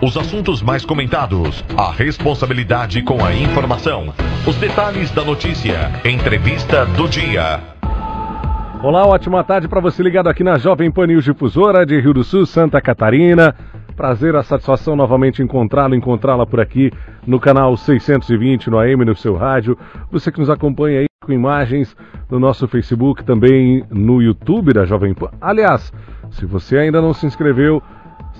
Os assuntos mais comentados, a responsabilidade com a informação, os detalhes da notícia, entrevista do dia. Olá, ótima tarde para você ligado aqui na Jovem Pan News Difusora de Rio do Sul, Santa Catarina. Prazer, a satisfação novamente encontrá-lo, encontrá-la por aqui no canal 620 no AM no seu rádio. Você que nos acompanha aí com imagens no nosso Facebook, também no YouTube da Jovem Pan. Aliás, se você ainda não se inscreveu,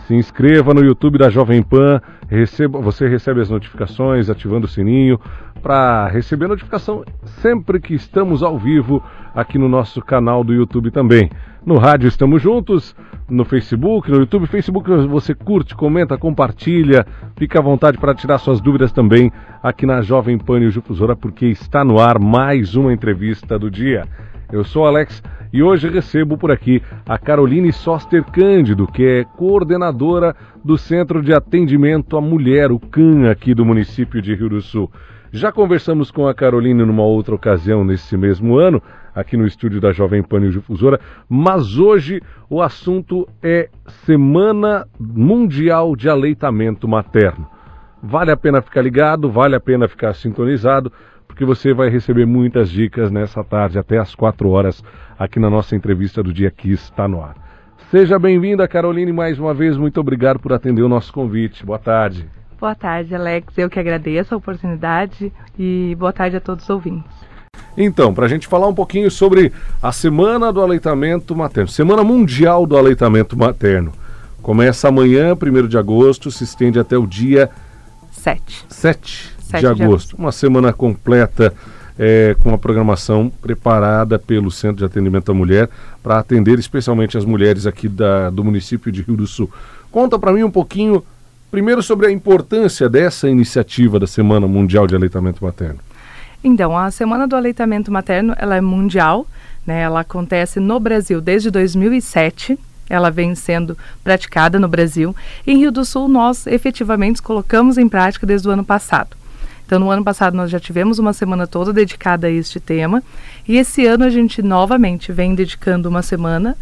se inscreva no YouTube da Jovem Pan, receba, você recebe as notificações ativando o sininho para receber notificação sempre que estamos ao vivo aqui no nosso canal do YouTube também. No rádio estamos juntos, no Facebook, no YouTube. Facebook você curte, comenta, compartilha, fica à vontade para tirar suas dúvidas também aqui na Jovem Pan e Difusora, porque está no ar mais uma entrevista do dia. Eu sou Alex e hoje recebo por aqui a Caroline Soster Cândido, que é coordenadora do Centro de Atendimento à Mulher, o CAN, aqui do município de Rio do Sul. Já conversamos com a Caroline numa outra ocasião nesse mesmo ano, aqui no estúdio da Jovem Pan Difusora, mas hoje o assunto é Semana Mundial de Aleitamento Materno. Vale a pena ficar ligado, vale a pena ficar sintonizado, porque você vai receber muitas dicas nessa tarde, até às 4 horas, aqui na nossa entrevista do dia que está no ar. Seja bem-vinda, Caroline, mais uma vez. Muito obrigado por atender o nosso convite. Boa tarde. Boa tarde, Alex. Eu que agradeço a oportunidade e boa tarde a todos os ouvintes. Então, para a gente falar um pouquinho sobre a Semana do Aleitamento Materno, Semana Mundial do Aleitamento Materno. Começa amanhã, 1 de agosto, se estende até o dia 7. 7 de, agosto. de agosto. Uma semana completa é, com a programação preparada pelo Centro de Atendimento à Mulher para atender especialmente as mulheres aqui da, do município de Rio do Sul. Conta para mim um pouquinho, primeiro, sobre a importância dessa iniciativa da Semana Mundial de Aleitamento Materno. Então, a Semana do Aleitamento Materno ela é mundial, né? ela acontece no Brasil desde 2007 ela vem sendo praticada no Brasil. Em Rio do Sul, nós efetivamente colocamos em prática desde o ano passado. Então, no ano passado, nós já tivemos uma semana toda dedicada a este tema. E esse ano, a gente novamente vem dedicando uma semana,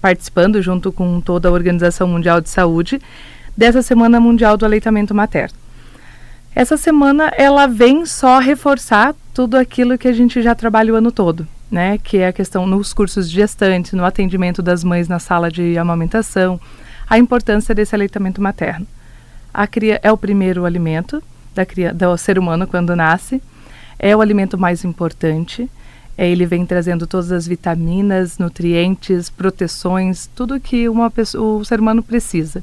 participando junto com toda a Organização Mundial de Saúde, dessa Semana Mundial do Aleitamento Materno. Essa semana, ela vem só reforçar tudo aquilo que a gente já trabalha o ano todo. Né, que é a questão nos cursos de gestantes, no atendimento das mães na sala de amamentação, a importância desse aleitamento materno. A cria é o primeiro alimento, da criança, do ser humano quando nasce. É o alimento mais importante. É, ele vem trazendo todas as vitaminas, nutrientes, proteções, tudo que uma pessoa, o ser humano precisa.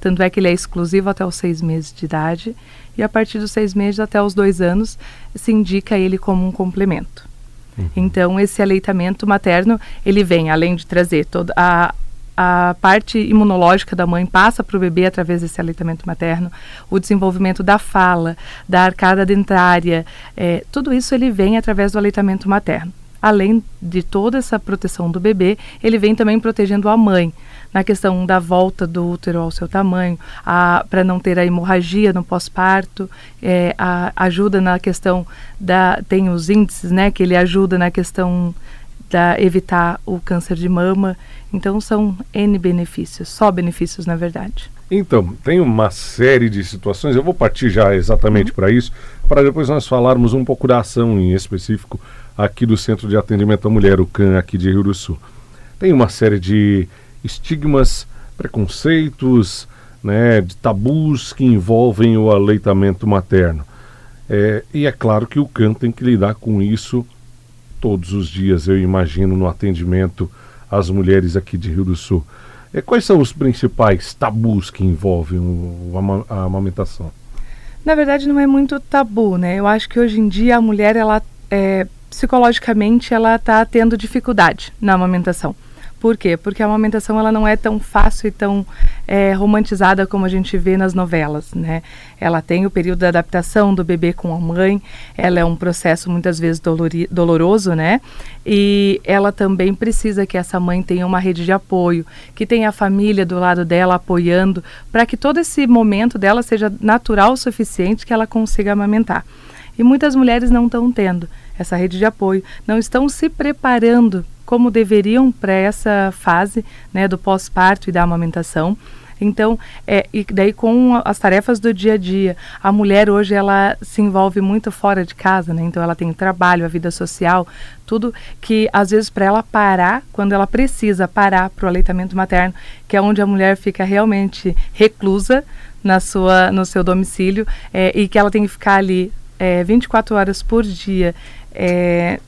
Tanto é que ele é exclusivo até os seis meses de idade e a partir dos seis meses até os dois anos se indica ele como um complemento. Uhum. Então esse aleitamento materno ele vem além de trazer toda a a parte imunológica da mãe passa para o bebê através desse aleitamento materno, o desenvolvimento da fala, da arcada dentária, é, tudo isso ele vem através do aleitamento materno. Além de toda essa proteção do bebê, ele vem também protegendo a mãe na questão da volta do útero ao seu tamanho, para não ter a hemorragia no pós-parto, é, ajuda na questão da tem os índices, né, que ele ajuda na questão da evitar o câncer de mama. Então são N benefícios, só benefícios na verdade. Então, tem uma série de situações, eu vou partir já exatamente uhum. para isso, para depois nós falarmos um pouco da ação em específico aqui do Centro de Atendimento à Mulher, o CAN, aqui de Rio do Sul. Tem uma série de estigmas, preconceitos, né, de tabus que envolvem o aleitamento materno. É, e é claro que o CAN tem que lidar com isso todos os dias, eu imagino, no atendimento às mulheres aqui de Rio do Sul. E quais são os principais tabus que envolvem o, a, a amamentação? Na verdade, não é muito tabu, né? Eu acho que hoje em dia a mulher, ela é, psicologicamente, ela está tendo dificuldade na amamentação. Por quê? Porque a amamentação ela não é tão fácil e tão é, romantizada como a gente vê nas novelas, né? Ela tem o período de adaptação do bebê com a mãe, ela é um processo muitas vezes doloroso, né? E ela também precisa que essa mãe tenha uma rede de apoio, que tenha a família do lado dela apoiando, para que todo esse momento dela seja natural o suficiente que ela consiga amamentar. E muitas mulheres não estão tendo essa rede de apoio, não estão se preparando como deveriam para essa fase né, do pós-parto e da amamentação. Então, é, e daí com as tarefas do dia a dia, a mulher hoje ela se envolve muito fora de casa, né? Então ela tem trabalho, a vida social, tudo que às vezes para ela parar, quando ela precisa parar para o aleitamento materno, que é onde a mulher fica realmente reclusa na sua, no seu domicílio é, e que ela tem que ficar ali é, 24 horas por dia é,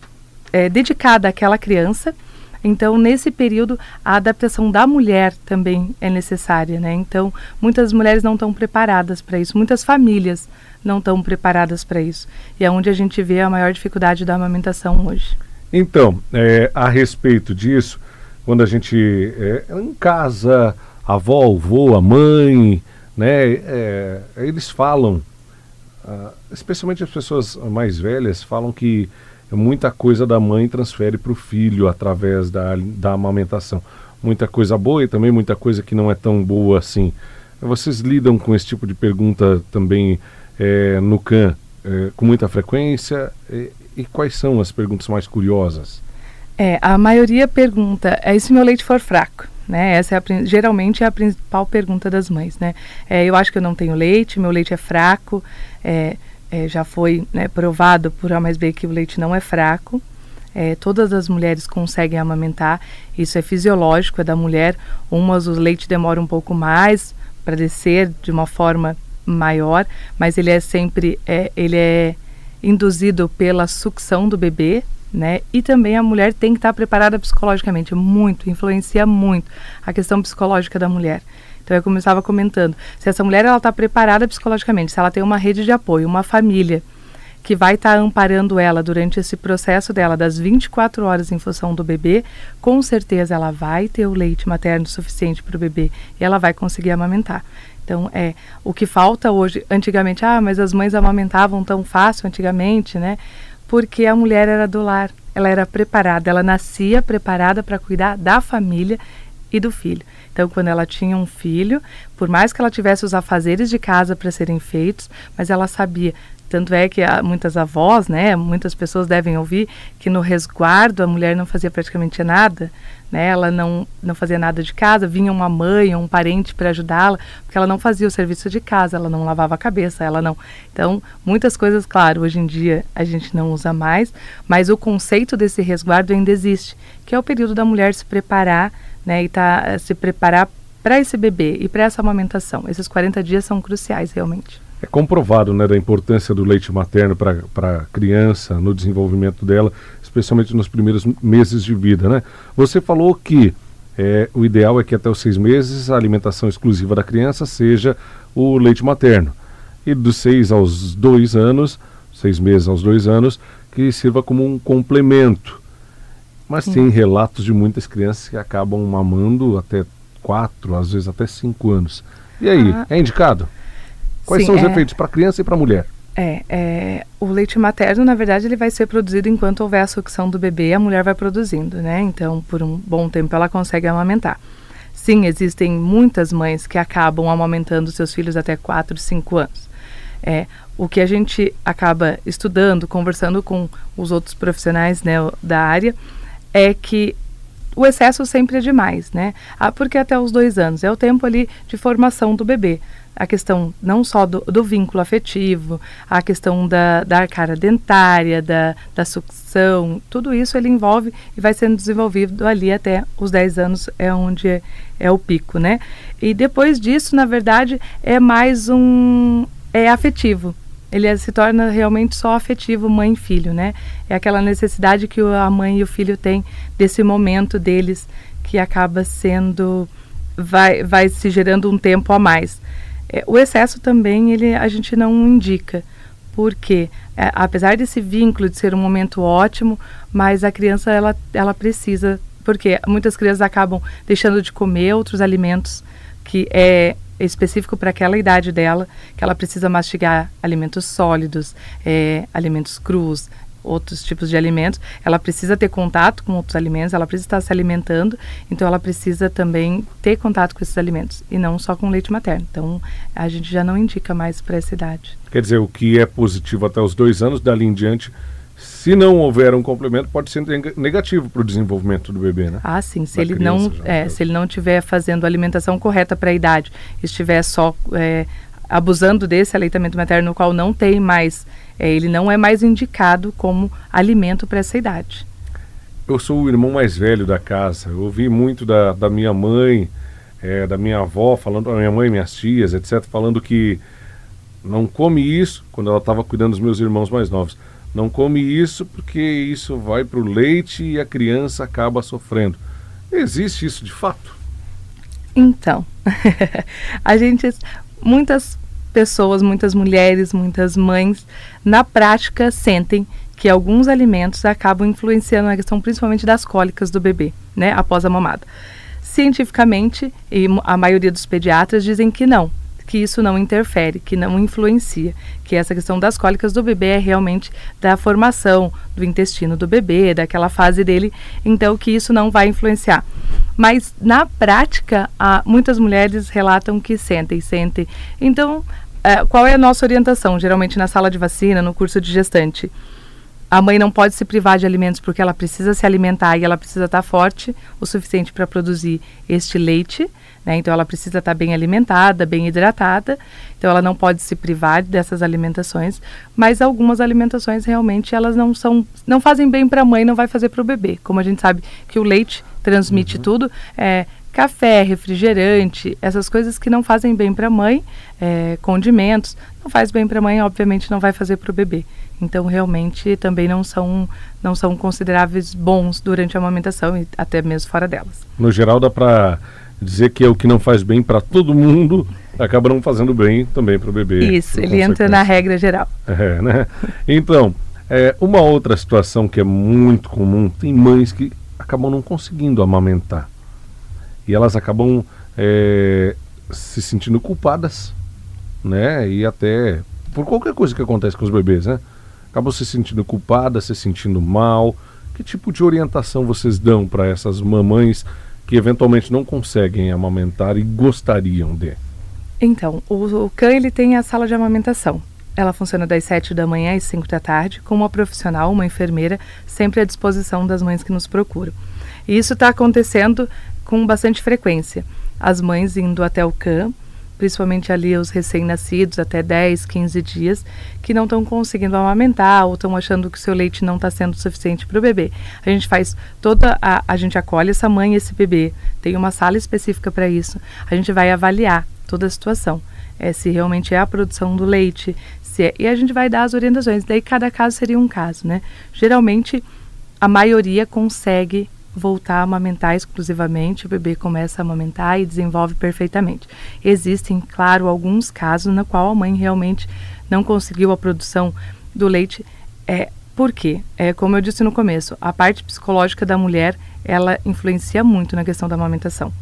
é, dedicada àquela criança. Então, nesse período, a adaptação da mulher também é necessária, né? Então, muitas mulheres não estão preparadas para isso, muitas famílias não estão preparadas para isso. E é onde a gente vê a maior dificuldade da amamentação hoje. Então, é, a respeito disso, quando a gente é, em casa, a avó, o a mãe, né, é, eles falam, ah, especialmente as pessoas mais velhas, falam que muita coisa da mãe transfere para o filho através da, da amamentação. Muita coisa boa e também muita coisa que não é tão boa assim. Vocês lidam com esse tipo de pergunta também é, no CAN é, com muita frequência? E, e, quais são as perguntas mais curiosas? É, a maioria pergunta, é se meu leite for fraco? Né? Essa é a, geralmente é a principal pergunta das mães. Né? É, eu acho que eu não tenho leite, meu leite é fraco. É, é, já foi né, provado por A mais B que o leite não é fraco. É, todas as mulheres conseguem amamentar, isso é fisiológico, é da mulher. Umas o leite demora um pouco mais para descer de uma forma maior, mas ele é sempre é, ele é induzido pela sucção do bebê, né? E também a mulher tem que estar preparada psicologicamente, muito, influencia muito a questão psicológica da mulher. Então, é eu estava comentando, se essa mulher ela está preparada psicologicamente, se ela tem uma rede de apoio, uma família que vai estar tá amparando ela durante esse processo dela das 24 horas em função do bebê, com certeza ela vai ter o leite materno suficiente para o bebê e ela vai conseguir amamentar. Então, é o que falta hoje. Antigamente, ah, mas as mães amamentavam tão fácil antigamente, né? Porque a mulher era do lar, ela era preparada, ela nascia preparada para cuidar da família e do filho. Então, quando ela tinha um filho, por mais que ela tivesse os afazeres de casa para serem feitos, mas ela sabia. Tanto é que há muitas avós, né, muitas pessoas devem ouvir que no resguardo a mulher não fazia praticamente nada, né, ela não, não fazia nada de casa, vinha uma mãe ou um parente para ajudá-la, porque ela não fazia o serviço de casa, ela não lavava a cabeça, ela não. Então, muitas coisas, claro, hoje em dia a gente não usa mais, mas o conceito desse resguardo ainda existe, que é o período da mulher se preparar né, e tá, eh, se preparar para esse bebê e para essa amamentação. Esses 40 dias são cruciais, realmente. É comprovado né, da importância do leite materno para a criança, no desenvolvimento dela, especialmente nos primeiros meses de vida. Né? Você falou que é, o ideal é que até os seis meses a alimentação exclusiva da criança seja o leite materno. E dos seis aos dois anos, seis meses aos dois anos, que sirva como um complemento mas Sim. tem relatos de muitas crianças que acabam mamando até quatro, às vezes até cinco anos. E aí, ah. é indicado? Quais Sim, são os é... efeitos para a criança e para a mulher? É, é, o leite materno, na verdade, ele vai ser produzido enquanto houver a sucção do bebê, a mulher vai produzindo, né? Então, por um bom tempo, ela consegue amamentar. Sim, existem muitas mães que acabam amamentando seus filhos até 4, 5 anos. É, o que a gente acaba estudando, conversando com os outros profissionais né, da área, é que o excesso sempre é demais, né? Ah, porque até os dois anos é o tempo ali de formação do bebê. A questão não só do, do vínculo afetivo, a questão da, da arcada dentária, da, da sucção, tudo isso ele envolve e vai sendo desenvolvido ali até os 10 anos, é onde é, é o pico, né? E depois disso, na verdade, é mais um. é afetivo ele é, se torna realmente só afetivo mãe e filho, né? É aquela necessidade que a mãe e o filho têm desse momento deles que acaba sendo vai vai se gerando um tempo a mais. É, o excesso também ele a gente não indica, porque é, apesar desse vínculo de ser um momento ótimo, mas a criança ela ela precisa porque muitas crianças acabam deixando de comer outros alimentos que é específico para aquela idade dela, que ela precisa mastigar alimentos sólidos, é, alimentos crus, outros tipos de alimentos, ela precisa ter contato com outros alimentos, ela precisa estar se alimentando, então ela precisa também ter contato com esses alimentos e não só com leite materno. Então a gente já não indica mais para essa idade. Quer dizer, o que é positivo até os dois anos, dali em diante se não houver um complemento, pode ser negativo para o desenvolvimento do bebê, né? Ah, sim. Se da ele não, é, se ele não estiver fazendo a alimentação correta para a idade, estiver só é, abusando desse aleitamento materno, no qual não tem mais, é, ele não é mais indicado como alimento para essa idade. Eu sou o irmão mais velho da casa. Eu ouvi muito da, da minha mãe, é, da minha avó, falando da minha mãe, minhas tias, etc., falando que não come isso quando ela estava cuidando dos meus irmãos mais novos não come isso porque isso vai para o leite e a criança acaba sofrendo. Existe isso de fato? Então, a gente, muitas pessoas, muitas mulheres, muitas mães, na prática sentem que alguns alimentos acabam influenciando na questão principalmente das cólicas do bebê, né, após a mamada. Cientificamente, e a maioria dos pediatras dizem que não, que isso não interfere, que não influencia, que essa questão das cólicas do bebê é realmente da formação do intestino do bebê, daquela fase dele, então que isso não vai influenciar. Mas na prática, há, muitas mulheres relatam que sentem, sentem. Então, é, qual é a nossa orientação? Geralmente na sala de vacina, no curso de gestante. A mãe não pode se privar de alimentos porque ela precisa se alimentar e ela precisa estar forte o suficiente para produzir este leite né? Então ela precisa estar bem alimentada, bem hidratada. Então ela não pode se privar dessas alimentações, mas algumas alimentações realmente elas não são, não fazem bem para a mãe, não vai fazer para o bebê. Como a gente sabe que o leite transmite uhum. tudo, é, café, refrigerante, essas coisas que não fazem bem para a mãe, é, condimentos, não faz bem para a mãe, obviamente não vai fazer para o bebê. Então realmente também não são não são consideráveis bons durante a amamentação e até mesmo fora delas. No geral dá para dizer que é o que não faz bem para todo mundo, acaba não fazendo bem também para o bebê. Isso, ele entra na regra geral. É, né? Então, é, uma outra situação que é muito comum, tem mães que acabam não conseguindo amamentar. E elas acabam é, se sentindo culpadas, né? E até por qualquer coisa que acontece com os bebês, né? Acabam se sentindo culpadas, se sentindo mal. Que tipo de orientação vocês dão para essas mamães que eventualmente não conseguem amamentar e gostariam de? Então, o, o CAN ele tem a sala de amamentação. Ela funciona das 7 da manhã às 5 da tarde, com uma profissional, uma enfermeira, sempre à disposição das mães que nos procuram. E isso está acontecendo com bastante frequência. As mães indo até o CAN, principalmente ali os recém-nascidos, até 10, 15 dias, que não estão conseguindo amamentar ou estão achando que o seu leite não está sendo suficiente para o bebê. A gente faz toda a, a gente acolhe essa mãe e esse bebê, tem uma sala específica para isso. A gente vai avaliar toda a situação. É, se realmente é a produção do leite, se é, e a gente vai dar as orientações. Daí cada caso seria um caso, né? Geralmente a maioria consegue voltar a amamentar exclusivamente, o bebê começa a amamentar e desenvolve perfeitamente. Existem, claro, alguns casos na qual a mãe realmente não conseguiu a produção do leite. É, por quê? É, como eu disse no começo, a parte psicológica da mulher, ela influencia muito na questão da amamentação.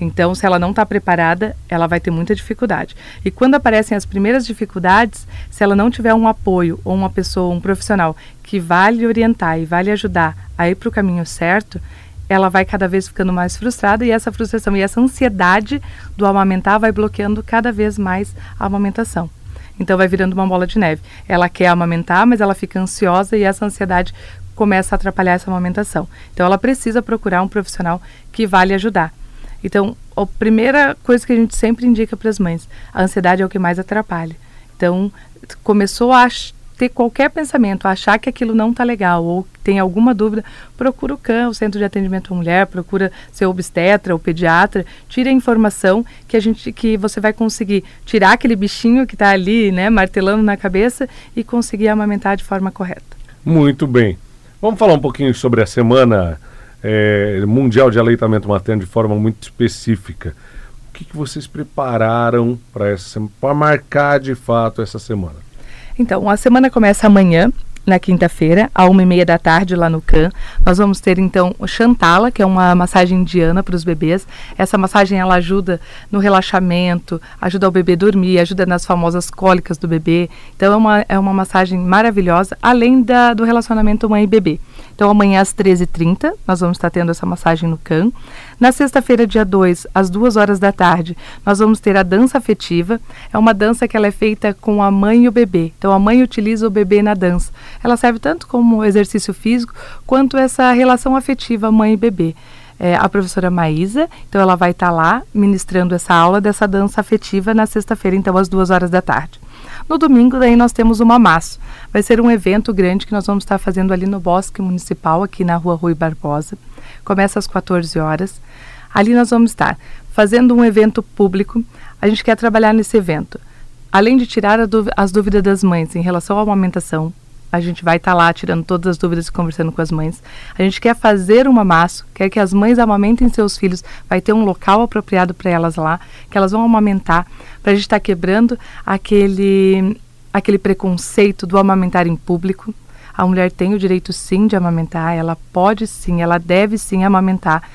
Então, se ela não está preparada, ela vai ter muita dificuldade. E quando aparecem as primeiras dificuldades, se ela não tiver um apoio ou uma pessoa, um profissional que vai lhe orientar e vai lhe ajudar a ir para o caminho certo, ela vai cada vez ficando mais frustrada e essa frustração e essa ansiedade do amamentar vai bloqueando cada vez mais a amamentação. Então vai virando uma bola de neve. Ela quer amamentar, mas ela fica ansiosa e essa ansiedade começa a atrapalhar essa amamentação. Então ela precisa procurar um profissional que vá lhe ajudar. Então, a primeira coisa que a gente sempre indica para as mães, a ansiedade é o que mais atrapalha. Então, começou a ter qualquer pensamento, achar que aquilo não está legal ou tem alguma dúvida, procura o CAN, o Centro de Atendimento à Mulher, procura seu obstetra ou pediatra, tire a informação que a gente que você vai conseguir tirar aquele bichinho que está ali, né, martelando na cabeça e conseguir amamentar de forma correta. Muito bem. Vamos falar um pouquinho sobre a semana é, mundial de aleitamento materno de forma muito específica. O que, que vocês prepararam para marcar de fato essa semana? Então, a semana começa amanhã, na quinta-feira, à uma e meia da tarde, lá no CAN. Nós vamos ter, então, o Chantala, que é uma massagem indiana para os bebês. Essa massagem, ela ajuda no relaxamento, ajuda o bebê a dormir, ajuda nas famosas cólicas do bebê. Então, é uma, é uma massagem maravilhosa, além da, do relacionamento mãe e bebê. Então, amanhã às 13h30, nós vamos estar tendo essa massagem no CAN. Na sexta-feira, dia 2, às 2 horas da tarde, nós vamos ter a dança afetiva. É uma dança que ela é feita com a mãe e o bebê. Então a mãe utiliza o bebê na dança. Ela serve tanto como exercício físico quanto essa relação afetiva mãe e bebê. É, a professora Maísa, então ela vai estar tá lá ministrando essa aula dessa dança afetiva na sexta-feira, então às duas horas da tarde. No domingo, daí nós temos o Mamaço. Vai ser um evento grande que nós vamos estar fazendo ali no Bosque Municipal, aqui na rua Rui Barbosa. Começa às 14 horas. Ali nós vamos estar fazendo um evento público. A gente quer trabalhar nesse evento. Além de tirar as dúvidas das mães em relação à amamentação, a gente vai estar tá lá tirando todas as dúvidas e conversando com as mães. A gente quer fazer um mamaço, quer que as mães amamentem seus filhos, vai ter um local apropriado para elas lá, que elas vão amamentar, para a gente estar tá quebrando aquele, aquele preconceito do amamentar em público. A mulher tem o direito sim de amamentar, ela pode sim, ela deve sim amamentar.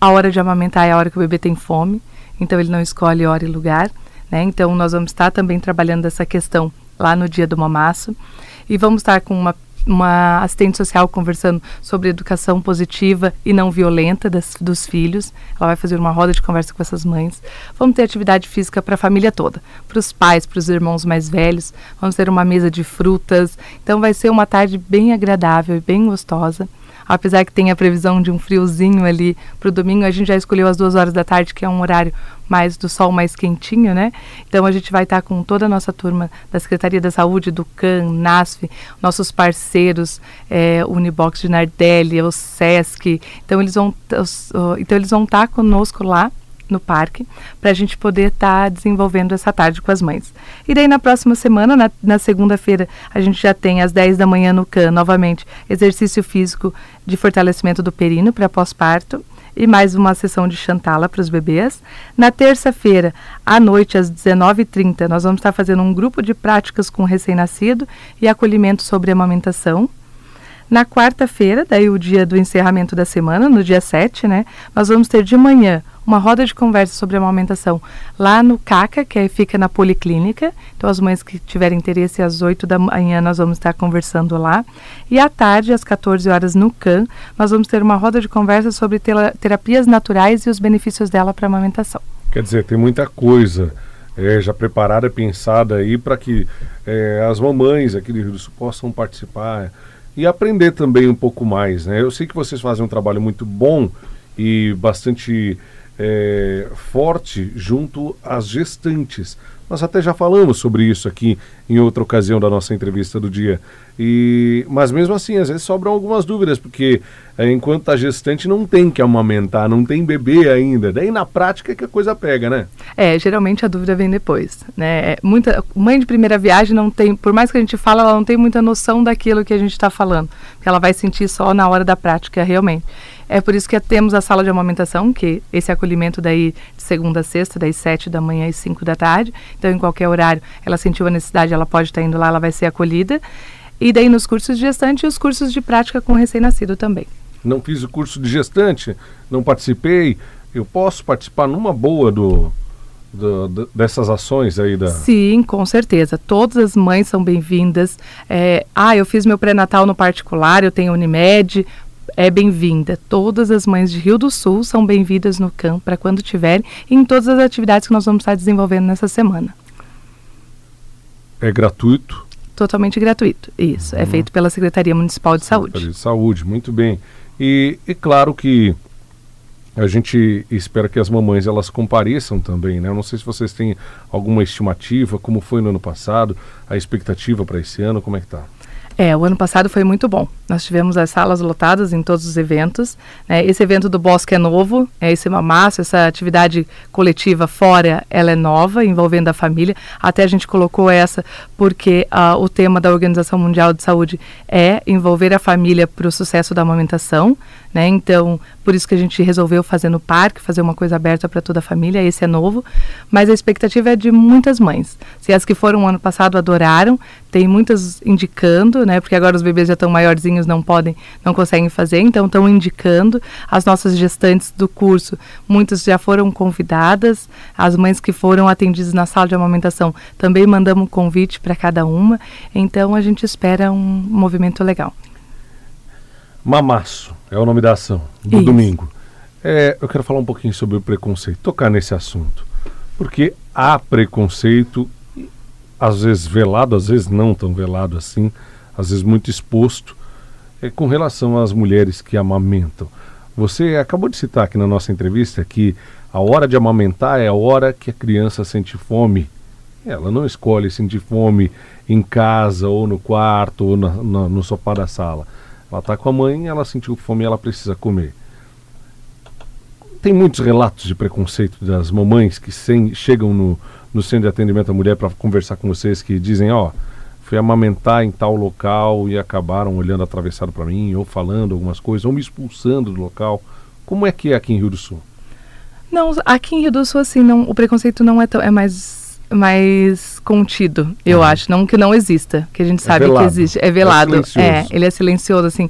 A hora de amamentar é a hora que o bebê tem fome, então ele não escolhe hora e lugar. Né? Então nós vamos estar também trabalhando essa questão lá no dia do mamaço e vamos estar com uma uma assistente social conversando sobre educação positiva e não violenta das, dos filhos. Ela vai fazer uma roda de conversa com essas mães. Vamos ter atividade física para a família toda, para os pais, para os irmãos mais velhos. Vamos ter uma mesa de frutas. Então vai ser uma tarde bem agradável e bem gostosa apesar que tem a previsão de um friozinho ali para o domingo, a gente já escolheu as duas horas da tarde, que é um horário mais do sol mais quentinho, né? Então a gente vai estar com toda a nossa turma da Secretaria da Saúde, do CAN, NASF, nossos parceiros, é, Unibox de Nardelli, o SESC. Então eles vão, então eles vão estar conosco lá no parque para a gente poder estar tá desenvolvendo essa tarde com as mães. E daí na próxima semana, na, na segunda-feira, a gente já tem às 10 da manhã no CAN, novamente, exercício físico de fortalecimento do perino para pós-parto e mais uma sessão de chantala para os bebês. Na terça-feira, à noite, às 19h30, nós vamos estar fazendo um grupo de práticas com recém-nascido e acolhimento sobre amamentação. Na quarta-feira, daí o dia do encerramento da semana, no dia 7, né, nós vamos ter de manhã uma roda de conversa sobre a amamentação lá no CACA, que é, fica na Policlínica. Então, as mães que tiverem interesse, às 8 da manhã nós vamos estar conversando lá. E à tarde, às 14 horas, no CAN, nós vamos ter uma roda de conversa sobre terapias naturais e os benefícios dela para a amamentação. Quer dizer, tem muita coisa é, já preparada, pensada aí para que é, as mamães aqui do Rio do Sul possam participar e aprender também um pouco mais. Né? Eu sei que vocês fazem um trabalho muito bom e bastante é, forte junto às gestantes. Nós até já falamos sobre isso aqui em outra ocasião da nossa entrevista do dia. E, mas mesmo assim, às vezes sobram algumas dúvidas, porque é, enquanto a gestante não tem que amamentar, não tem bebê ainda. Daí na prática é que a coisa pega, né? É, geralmente a dúvida vem depois. Né? É, muita, mãe de primeira viagem não tem, por mais que a gente fale, ela não tem muita noção daquilo que a gente está falando. Porque ela vai sentir só na hora da prática, realmente. É por isso que temos a sala de amamentação, que esse acolhimento daí de segunda a sexta, das sete da manhã às cinco da tarde. Então, em qualquer horário, ela sentiu a necessidade, ela pode estar indo lá, ela vai ser acolhida. E daí nos cursos de gestante e os cursos de prática com recém-nascido também. Não fiz o curso de gestante, não participei. Eu posso participar numa boa do, do, do, dessas ações aí da. Sim, com certeza. Todas as mães são bem-vindas. É, ah, eu fiz meu pré-natal no particular, eu tenho Unimed é bem-vinda. Todas as mães de Rio do Sul são bem-vindas no campo para quando tiverem e em todas as atividades que nós vamos estar desenvolvendo nessa semana. É gratuito? Totalmente gratuito, isso. É uhum. É feito pela Secretaria Municipal de Secretaria Saúde. de Saúde, muito bem. E, e claro que a gente espera que as mamães elas compareçam também, né? Eu não sei se vocês têm alguma estimativa, como foi no ano passado, a expectativa para esse ano, como é que está? É, o ano passado foi muito bom. Nós tivemos as salas lotadas em todos os eventos. Né? Esse evento do Bosque é novo, é esse mamaço, essa atividade coletiva fora, ela é nova, envolvendo a família. Até a gente colocou essa porque uh, o tema da Organização Mundial de Saúde é envolver a família para o sucesso da amamentação. Né? Então, por isso que a gente resolveu fazer no parque, fazer uma coisa aberta para toda a família. Esse é novo, mas a expectativa é de muitas mães. Se as que foram ano passado adoraram, tem muitas indicando, né? Porque agora os bebês já estão maiorzinhos, não podem, não conseguem fazer, então estão indicando. As nossas gestantes do curso, muitas já foram convidadas. As mães que foram atendidas na sala de amamentação também mandamos um convite para cada uma. Então a gente espera um movimento legal. Mamaço é o nome da ação do Isso. domingo. É, eu quero falar um pouquinho sobre o preconceito, tocar nesse assunto. Porque há preconceito, às vezes velado, às vezes não tão velado assim, às vezes muito exposto, é, com relação às mulheres que amamentam. Você acabou de citar aqui na nossa entrevista que a hora de amamentar é a hora que a criança sente fome. Ela não escolhe sentir fome em casa ou no quarto ou na, na, no sofá da sala. Ela está com a mãe, ela sentiu fome e ela precisa comer. Tem muitos relatos de preconceito das mamães que sem, chegam no, no centro de atendimento à mulher para conversar com vocês que dizem, ó, oh, fui amamentar em tal local e acabaram olhando atravessado para mim, ou falando algumas coisas, ou me expulsando do local. Como é que é aqui em Rio do Sul? Não, aqui em Rio do Sul, assim, não, o preconceito não é tão. é mais, mais contido, eu uhum. acho. Não que não exista, que a gente é sabe velado. que existe. É velado. É, é, ele é silencioso, assim.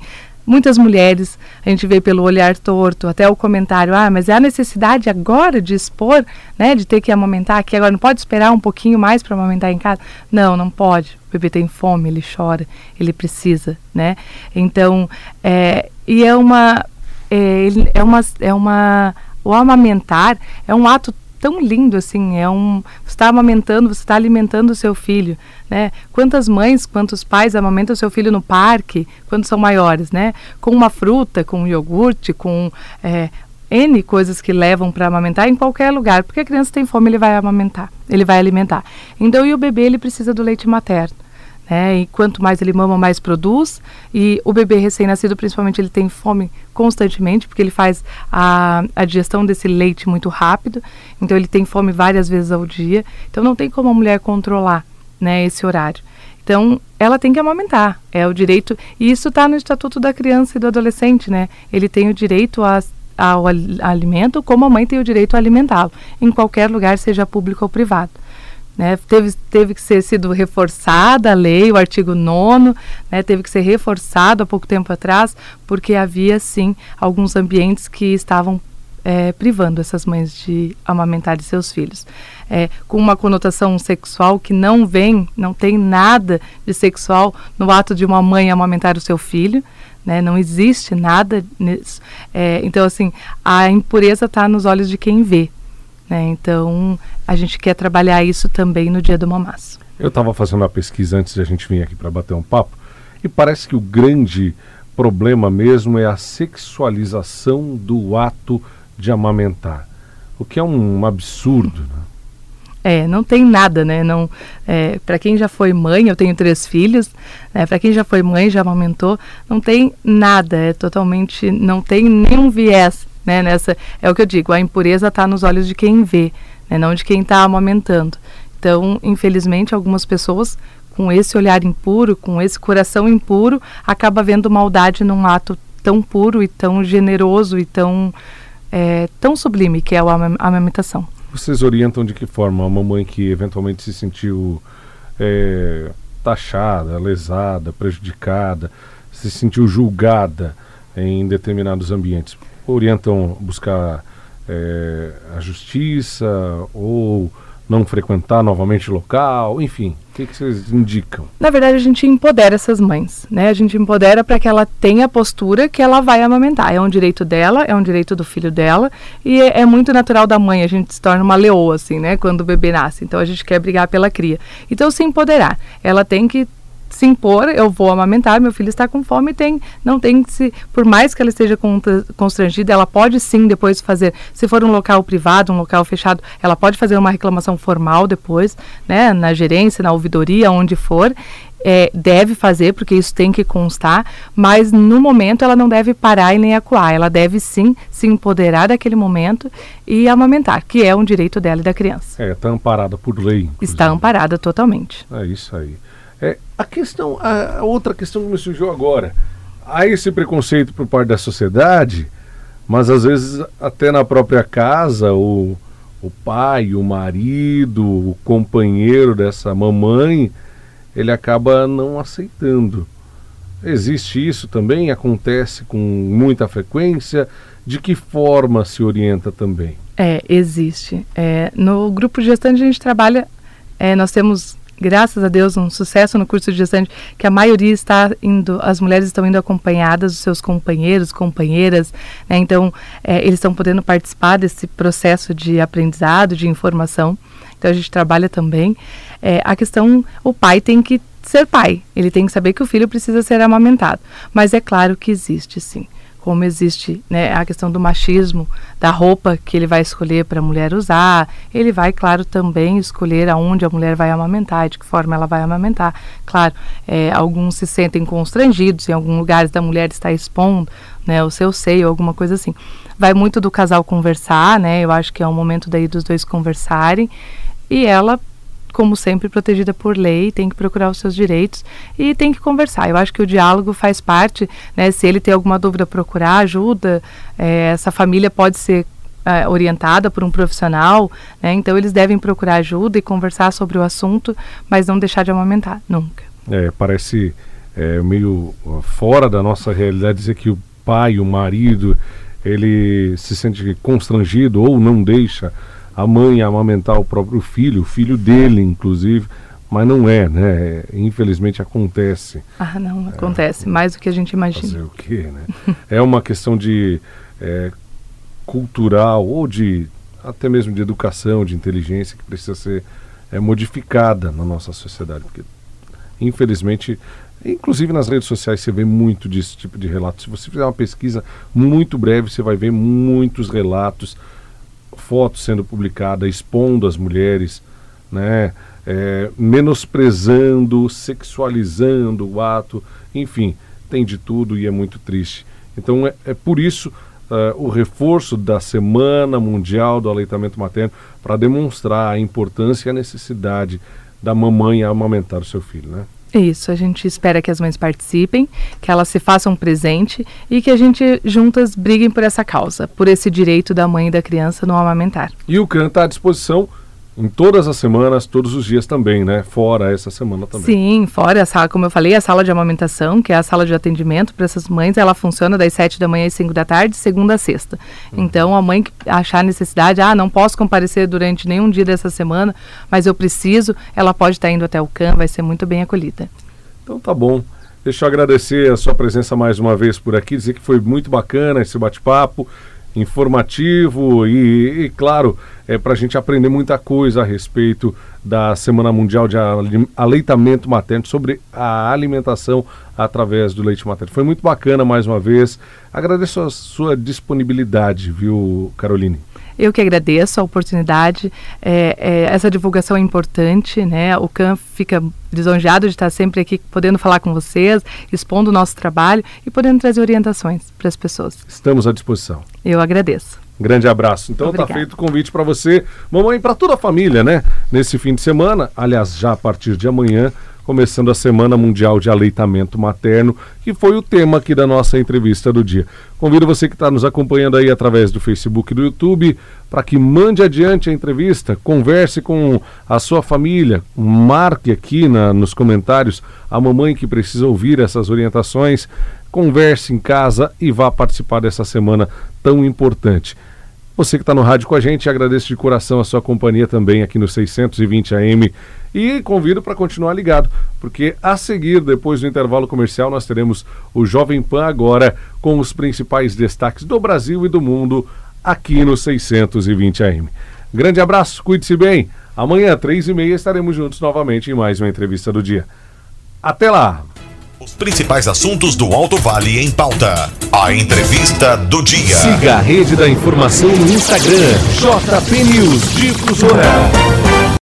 Muitas mulheres, a gente vê pelo olhar torto, até o comentário, ah, mas é a necessidade agora de expor, né, de ter que amamentar aqui agora, não pode esperar um pouquinho mais para amamentar em casa? Não, não pode. O bebê tem fome, ele chora, ele precisa, né? Então, é, e é uma, é, é uma, é uma o amamentar é um ato tão lindo assim, é um você está amamentando, você está alimentando o seu filho, né? Quantas mães, quantos pais amamentam o seu filho no parque quando são maiores, né? Com uma fruta, com um iogurte, com é, N coisas que levam para amamentar em qualquer lugar, porque a criança tem fome, ele vai amamentar, ele vai alimentar. Então, e o bebê, ele precisa do leite materno. Né? E quanto mais ele mama, mais produz. E o bebê recém-nascido, principalmente, ele tem fome constantemente, porque ele faz a, a digestão desse leite muito rápido. Então, ele tem fome várias vezes ao dia. Então, não tem como a mulher controlar né, esse horário. Então, ela tem que amamentar, é o direito. E isso está no Estatuto da Criança e do Adolescente, né? Ele tem o direito a, ao alimento, como a mãe tem o direito a alimentá-lo, em qualquer lugar, seja público ou privado. Né, teve, teve que ser sido reforçada a lei, o artigo 9 né, teve que ser reforçado há pouco tempo atrás, porque havia sim alguns ambientes que estavam é, privando essas mães de amamentar seus filhos. É, com uma conotação sexual que não vem, não tem nada de sexual no ato de uma mãe amamentar o seu filho. Né, não existe nada nisso. É, então, assim, a impureza está nos olhos de quem vê. Né? Então, a gente quer trabalhar isso também no dia do mamaço. Eu estava fazendo uma pesquisa antes de a gente vir aqui para bater um papo e parece que o grande problema mesmo é a sexualização do ato de amamentar, o que é um, absurdo. Né? É, não tem nada, né? Não, é, para quem já foi mãe, eu tenho três filhos, né? para quem já foi mãe, já amamentou, não tem nada, é totalmente, não tem nenhum viés né? Nessa, é o que eu digo, a impureza está nos olhos de quem vê, né? não de quem está amamentando. Então, infelizmente, algumas pessoas com esse olhar impuro, com esse coração impuro, acaba vendo maldade num ato tão puro e tão generoso e tão é, tão sublime que é a amamentação. Vocês orientam de que forma a mamãe que eventualmente se sentiu é, taxada, lesada, prejudicada, se sentiu julgada em determinados ambientes? Orientam buscar é, a justiça ou não frequentar novamente o local, enfim, o que, que, vocês indicam? Na verdade, a gente empodera essas mães, né? A gente empodera para que ela tenha a postura que ela vai amamentar. É um direito dela, é um direito do filho dela e é, é muito natural da mãe. A gente se torna uma leoa, assim, né? Quando o bebê nasce. Então, a gente quer brigar pela cria. Então, se empoderar. Ela tem que se impor, eu vou amamentar, meu filho está com fome, tem, não tem que se, por mais que ela esteja constrangida, ela pode sim depois fazer, se for um local privado, um local fechado, ela pode fazer uma reclamação formal depois, né, na gerência, na ouvidoria, onde for, é, deve fazer, porque isso tem que constar, mas no momento ela não deve parar e nem acuar, ela deve sim se empoderar daquele momento e amamentar, que é um direito dela e da criança. É, está amparada por lei. Inclusive. Está amparada totalmente. É isso aí. É, a questão, a, a outra questão que me surgiu agora, há esse preconceito por parte da sociedade, mas às vezes até na própria casa o, o pai, o marido, o companheiro dessa mamãe, ele acaba não aceitando. Existe isso também? Acontece com muita frequência? De que forma se orienta também? É, existe. É, no grupo gestante a gente trabalha, é, nós temos graças a Deus, um sucesso no curso de gestante, que a maioria está indo, as mulheres estão indo acompanhadas dos seus companheiros, companheiras, né? Então, é, eles estão podendo participar desse processo de aprendizado, de informação. Então, a gente trabalha também. É, a questão, o pai tem que ser pai, ele tem que saber que o filho precisa ser amamentado. Mas é claro que existe, sim como existe né, a questão do machismo, da roupa que ele vai escolher para a mulher usar, ele vai, claro, também escolher aonde a mulher vai amamentar, de que forma ela vai amamentar. Claro, é, alguns se sentem constrangidos, em alguns lugares da mulher está expondo né, o seu seio, alguma coisa assim. Vai muito do casal conversar, né? Eu acho que é o momento daí dos dois conversarem e ela como sempre, protegida por lei, tem que procurar os seus direitos e tem que conversar. Eu acho que o diálogo faz parte, né? Se ele tem alguma dúvida, procurar ajuda. É, essa família pode ser é, orientada por um profissional, né? Então eles devem procurar ajuda e conversar sobre o assunto, mas não deixar de amamentar, nunca. É, parece é, meio fora da nossa realidade dizer que o pai, o marido, ele se sente constrangido ou não deixa a mãe amamentar o próprio filho, o filho dele, inclusive, mas não é, né? Infelizmente acontece. Ah, não, acontece, é, mais do que a gente imagina. Fazer o quê, né? é uma questão de é, cultural ou de até mesmo de educação, de inteligência que precisa ser é, modificada na nossa sociedade, porque infelizmente Inclusive nas redes sociais você vê muito desse tipo de relato. Se você fizer uma pesquisa muito breve, você vai ver muitos relatos fotos sendo publicadas expondo as mulheres, né, é, menosprezando, sexualizando o ato, enfim, tem de tudo e é muito triste. Então é, é por isso uh, o reforço da Semana Mundial do Aleitamento Materno para demonstrar a importância e a necessidade da mamãe amamentar o seu filho, né? Isso, a gente espera que as mães participem, que elas se façam presente e que a gente juntas briguem por essa causa, por esse direito da mãe e da criança no amamentar. E o CAN está à disposição em todas as semanas, todos os dias também, né? Fora essa semana também. Sim, fora a sala, como eu falei, a sala de amamentação, que é a sala de atendimento para essas mães, ela funciona das 7 da manhã às 5 da tarde, segunda a sexta. Uhum. Então, a mãe que achar necessidade, ah, não posso comparecer durante nenhum dia dessa semana, mas eu preciso, ela pode estar indo até o CAM, vai ser muito bem acolhida. Então tá bom. Deixa eu agradecer a sua presença mais uma vez por aqui, dizer que foi muito bacana esse bate-papo informativo e, e claro, é, para a gente aprender muita coisa a respeito da Semana Mundial de Aleitamento Materno, sobre a alimentação através do leite materno. Foi muito bacana mais uma vez. Agradeço a sua disponibilidade, viu, Caroline? Eu que agradeço a oportunidade. É, é, essa divulgação é importante, né? O CAN fica lisonjeado de estar sempre aqui podendo falar com vocês, expondo o nosso trabalho e podendo trazer orientações para as pessoas. Estamos à disposição. Eu agradeço. Grande abraço. Então está feito o convite para você, mamãe, para toda a família, né? Nesse fim de semana, aliás, já a partir de amanhã, começando a Semana Mundial de Aleitamento Materno, que foi o tema aqui da nossa entrevista do dia. Convido você que está nos acompanhando aí através do Facebook e do YouTube para que mande adiante a entrevista, converse com a sua família, marque aqui na, nos comentários a mamãe que precisa ouvir essas orientações, converse em casa e vá participar dessa semana tão importante. Você que está no rádio com a gente, agradeço de coração a sua companhia também aqui no 620 AM e convido para continuar ligado, porque a seguir, depois do intervalo comercial, nós teremos o Jovem Pan agora com os principais destaques do Brasil e do mundo aqui no 620 AM. Grande abraço, cuide-se bem. Amanhã, três e meia, estaremos juntos novamente em mais uma entrevista do dia. Até lá! Os principais assuntos do Alto Vale em pauta. A entrevista do dia. Siga a rede da informação no Instagram. JP News Difusora.